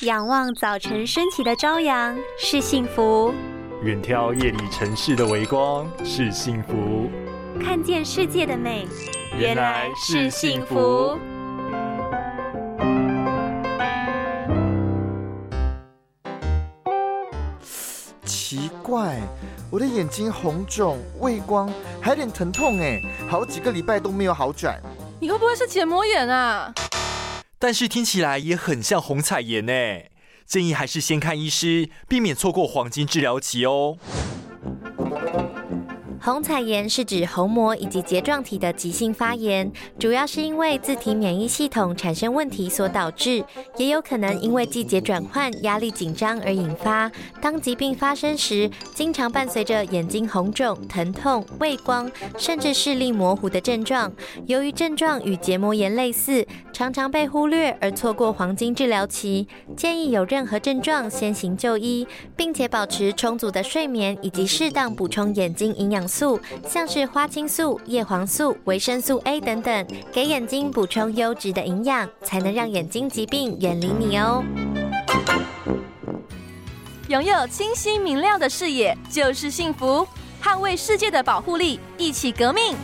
仰望早晨升起的朝阳是幸福，远眺夜里城市的微光是幸福，看见世界的美原来是幸福。奇怪，我的眼睛红肿、畏光，还有点疼痛哎，好几个礼拜都没有好转。你会不会是结膜炎啊？但是听起来也很像红彩炎呢，建议还是先看医师，避免错过黄金治疗期哦。红彩炎是指虹膜以及睫状体的急性发炎，主要是因为自体免疫系统产生问题所导致，也有可能因为季节转换、压力紧张而引发。当疾病发生时，经常伴随着眼睛红肿、疼痛、畏光，甚至视力模糊的症状。由于症状与结膜炎类似，常常被忽略而错过黄金治疗期。建议有任何症状先行就医，并且保持充足的睡眠以及适当补充眼睛营养。素像是花青素、叶黄素、维生素 A 等等，给眼睛补充优质的营养，才能让眼睛疾病远离你哦。拥有清晰明亮的视野就是幸福，捍卫世界的保护力，一起革命。